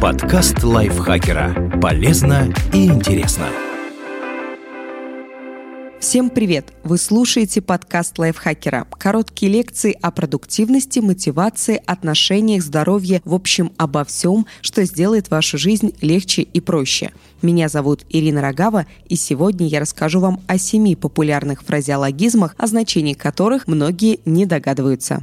Подкаст лайфхакера. Полезно и интересно. Всем привет! Вы слушаете подкаст лайфхакера. Короткие лекции о продуктивности, мотивации, отношениях, здоровье, в общем, обо всем, что сделает вашу жизнь легче и проще. Меня зовут Ирина Рогава, и сегодня я расскажу вам о семи популярных фразеологизмах, о значении которых многие не догадываются.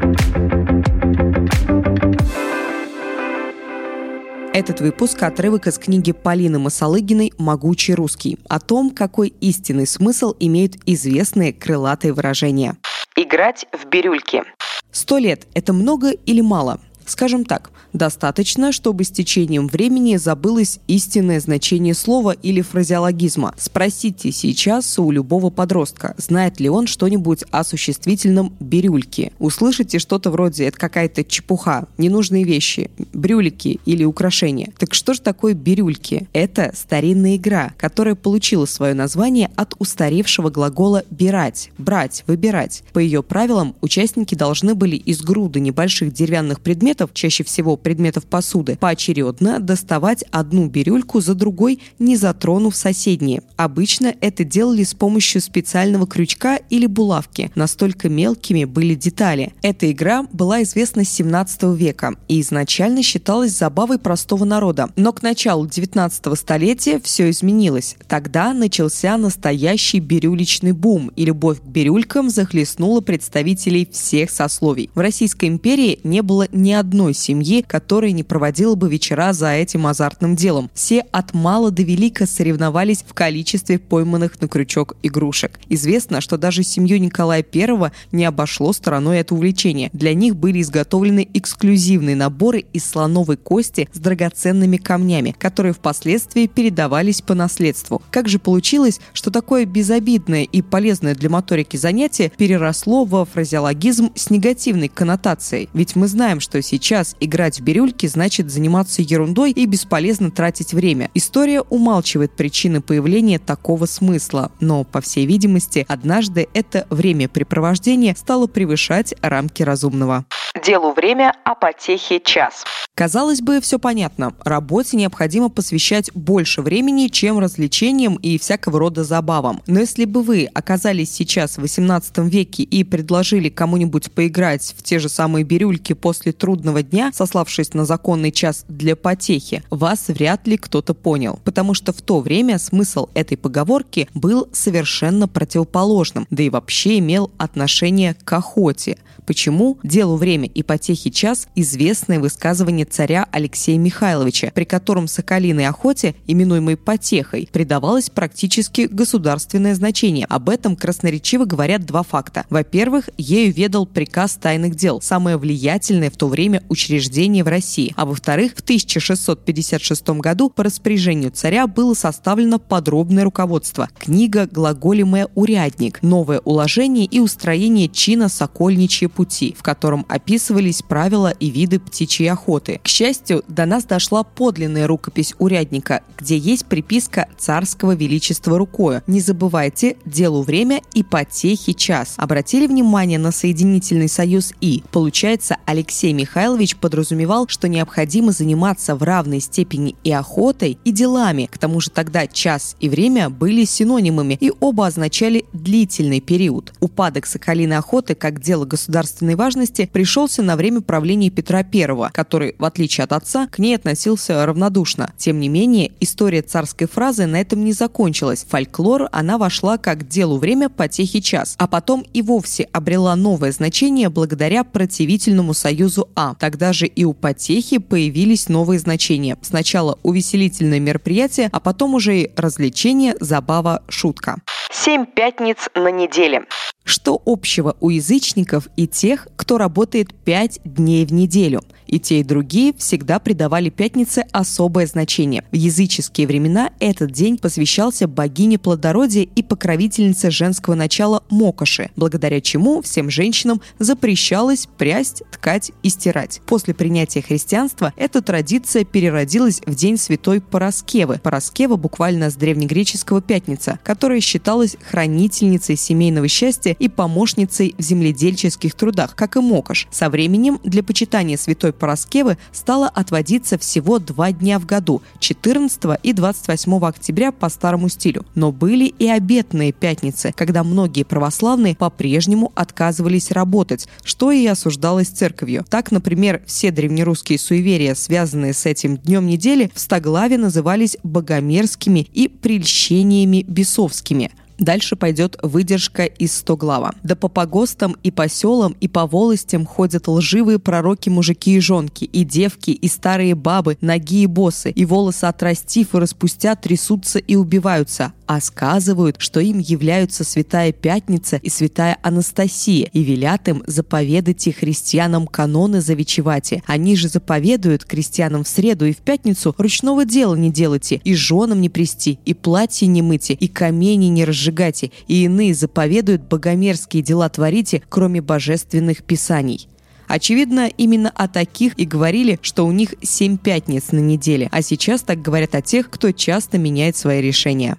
Этот выпуск – отрывок из книги Полины Масалыгиной «Могучий русский» о том, какой истинный смысл имеют известные крылатые выражения. Играть в бирюльки. Сто лет – это много или мало? Скажем так, достаточно, чтобы с течением времени забылось истинное значение слова или фразеологизма. Спросите сейчас у любого подростка, знает ли он что-нибудь о существительном «бирюльке». Услышите что-то вроде «это какая-то чепуха», «ненужные вещи», «брюлики» или «украшения». Так что же такое «бирюльки»? Это старинная игра, которая получила свое название от устаревшего глагола «бирать», «брать», «выбирать». По ее правилам участники должны были из груды небольших деревянных предметов чаще всего предметов посуды, поочередно доставать одну бирюльку за другой, не затронув соседние. Обычно это делали с помощью специального крючка или булавки. Настолько мелкими были детали. Эта игра была известна с 17 века и изначально считалась забавой простого народа. Но к началу 19 столетия все изменилось. Тогда начался настоящий бирюлечный бум, и любовь к бирюлькам захлестнула представителей всех сословий. В Российской империи не было ни одной семьи, которая не проводила бы вечера за этим азартным делом. Все от мала до велика соревновались в количестве пойманных на крючок игрушек. Известно, что даже семью Николая I не обошло стороной это увлечение. Для них были изготовлены эксклюзивные наборы из слоновой кости с драгоценными камнями, которые впоследствии передавались по наследству. Как же получилось, что такое безобидное и полезное для моторики занятие переросло во фразеологизм с негативной коннотацией? Ведь мы знаем, что сейчас играть бирюльки значит заниматься ерундой и бесполезно тратить время. История умалчивает причины появления такого смысла, но, по всей видимости, однажды это времяпрепровождение стало превышать рамки разумного. Делу время, а потехе час. Казалось бы, все понятно. Работе необходимо посвящать больше времени, чем развлечениям и всякого рода забавам. Но если бы вы оказались сейчас в 18 веке и предложили кому-нибудь поиграть в те же самые бирюльки после трудного дня, сославшись на законный час для потехи, вас вряд ли кто-то понял. Потому что в то время смысл этой поговорки был совершенно противоположным, да и вообще имел отношение к охоте. Почему? Делу время и потехи час известное высказывание царя Алексея Михайловича, при котором соколиной охоте, именуемой потехой, придавалось практически государственное значение. Об этом красноречиво говорят два факта. Во-первых, ею ведал приказ тайных дел, самое влиятельное в то время учреждение в России. А во-вторых, в 1656 году по распоряжению царя было составлено подробное руководство. Книга «Глаголемая урядник. Новое уложение и устроение чина сокольничьи пути», в котором описывались правила и виды птичьей охоты. К счастью, до нас дошла подлинная рукопись урядника, где есть приписка царского величества рукою. Не забывайте, делу время и потехи час. Обратили внимание на соединительный союз «и». Получается, Алексей Михайлович подразумевал, что необходимо заниматься в равной степени и охотой, и делами. К тому же тогда час и время были синонимами, и оба означали длительный период. Упадок соколиной охоты как дело государственной важности пришелся на время правления Петра I, который в отличие от отца, к ней относился равнодушно. Тем не менее, история царской фразы на этом не закончилась. Фольклор она вошла как делу время потехи час, а потом и вовсе обрела новое значение благодаря противительному союзу А. Тогда же и у потехи появились новые значения. Сначала увеселительное мероприятие, а потом уже и развлечение, забава, шутка. Семь пятниц на неделе. Что общего у язычников и тех, кто работает пять дней в неделю? И те, и другие всегда придавали пятнице особое значение. В языческие времена этот день посвящался богине плодородия и покровительнице женского начала Мокоши, благодаря чему всем женщинам запрещалось прясть, ткать и стирать. После принятия христианства эта традиция переродилась в день святой Параскевы. Параскева буквально с древнегреческого пятница, которая считалась считалась хранительницей семейного счастья и помощницей в земледельческих трудах, как и Мокош. Со временем для почитания святой Пороскевы стало отводиться всего два дня в году – 14 и 28 октября по старому стилю. Но были и обетные пятницы, когда многие православные по-прежнему отказывались работать, что и осуждалось церковью. Так, например, все древнерусские суеверия, связанные с этим днем недели, в Стоглаве назывались богомерзкими и прельщениями бесовскими – Дальше пойдет выдержка из Стоглава. «Да по погостам и по селам и по волостям ходят лживые пророки-мужики и жонки, и девки, и старые бабы, ноги и босы, и волосы отрастив и распустят, трясутся и убиваются, а сказывают, что им являются Святая Пятница и Святая Анастасия, и велят им заповедать и христианам каноны завечевати. Они же заповедуют крестьянам в среду и в пятницу ручного дела не делайте, и женам не прести, и платье не мыте, и камени не разжигайте, и иные заповедуют богомерзкие дела творите, кроме божественных писаний. Очевидно, именно о таких и говорили, что у них семь пятниц на неделе, а сейчас так говорят о тех, кто часто меняет свои решения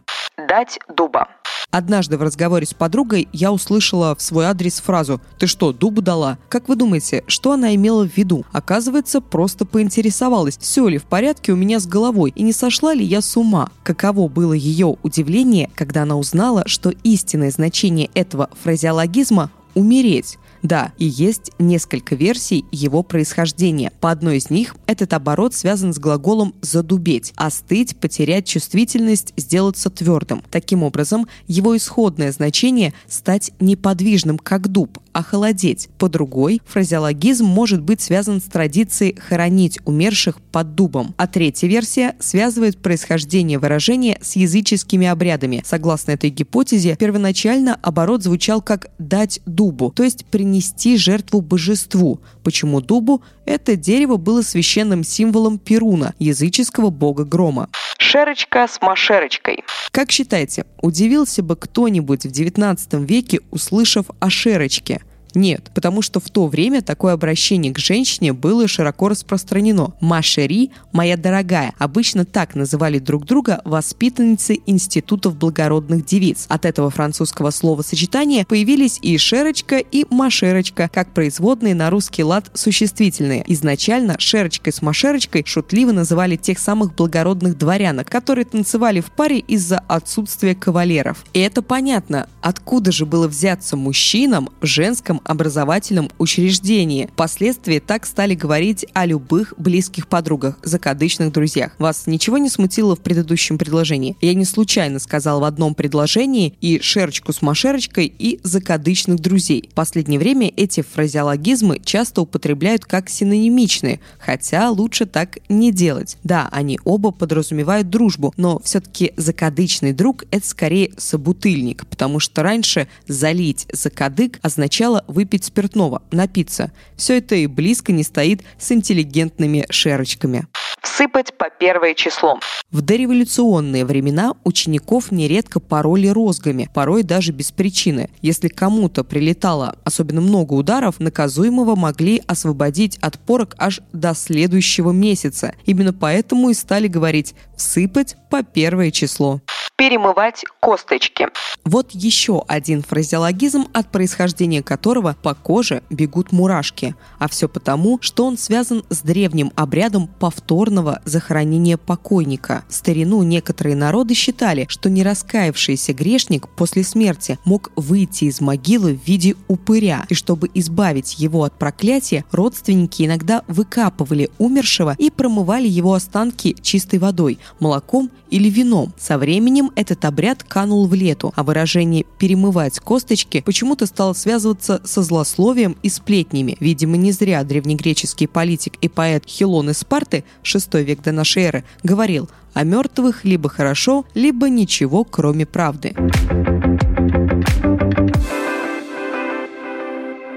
дать дуба. Однажды в разговоре с подругой я услышала в свой адрес фразу «Ты что, дубу дала?». Как вы думаете, что она имела в виду? Оказывается, просто поинтересовалась, все ли в порядке у меня с головой и не сошла ли я с ума. Каково было ее удивление, когда она узнала, что истинное значение этого фразеологизма – умереть. Да, и есть несколько версий его происхождения. По одной из них этот оборот связан с глаголом «задубеть», «остыть», «потерять чувствительность», «сделаться твердым». Таким образом, его исходное значение – стать неподвижным, как дуб, охолодеть. По другой, фразеологизм может быть связан с традицией хоронить умерших под дубом. А третья версия связывает происхождение выражения с языческими обрядами. Согласно этой гипотезе, первоначально оборот звучал как «дать дубу», то есть принести жертву божеству. Почему дубу? Это дерево было священным символом Перуна, языческого бога грома. Шерочка с машерочкой. Как считаете, удивился бы кто-нибудь в XIX веке, услышав о шерочке – нет, потому что в то время такое обращение к женщине было широко распространено. «Машери» – «моя дорогая». Обычно так называли друг друга воспитанницы институтов благородных девиц. От этого французского словосочетания появились и «шерочка», и «машерочка», как производные на русский лад существительные. Изначально «шерочкой» с «машерочкой» шутливо называли тех самых благородных дворянок, которые танцевали в паре из-за отсутствия кавалеров. И это понятно, откуда же было взяться мужчинам в женском образовательном учреждении. Впоследствии так стали говорить о любых близких подругах, закадычных друзьях. Вас ничего не смутило в предыдущем предложении? Я не случайно сказал в одном предложении и шерочку с машерочкой, и закадычных друзей. В последнее время эти фразеологизмы часто употребляют как синонимичные, хотя лучше так не делать. Да, они оба подразумевают дружбу, но все-таки закадычный друг – это скорее собутыльник, потому что раньше залить закадык означало выпить спиртного, напиться. Все это и близко не стоит с интеллигентными шерочками. Всыпать по первое число. В дореволюционные времена учеников нередко пороли розгами, порой даже без причины. Если кому-то прилетало особенно много ударов, наказуемого могли освободить от порок аж до следующего месяца. Именно поэтому и стали говорить «всыпать по первое число» перемывать косточки. Вот еще один фразеологизм, от происхождения которого по коже бегут мурашки. А все потому, что он связан с древним обрядом повторного захоронения покойника. В старину некоторые народы считали, что нераскаявшийся грешник после смерти мог выйти из могилы в виде упыря, и чтобы избавить его от проклятия, родственники иногда выкапывали умершего и промывали его останки чистой водой, молоком или вином. Со временем этот обряд канул в лету, а выражение «перемывать косточки» почему-то стало связываться со злословием и сплетнями. Видимо, не зря древнегреческий политик и поэт Хилон из Спарты, VI век до нашей эры, говорил «о мертвых либо хорошо, либо ничего, кроме правды».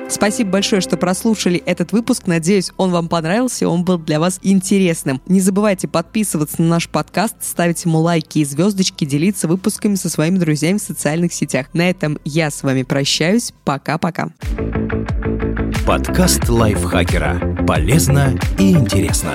Спасибо большое, что прослушали этот выпуск. Надеюсь, он вам понравился, он был для вас интересным. Не забывайте подписываться на наш подкаст, ставить ему лайки и звездочки, делиться выпусками со своими друзьями в социальных сетях. На этом я с вами прощаюсь. Пока-пока. Подкаст лайфхакера. Полезно и интересно.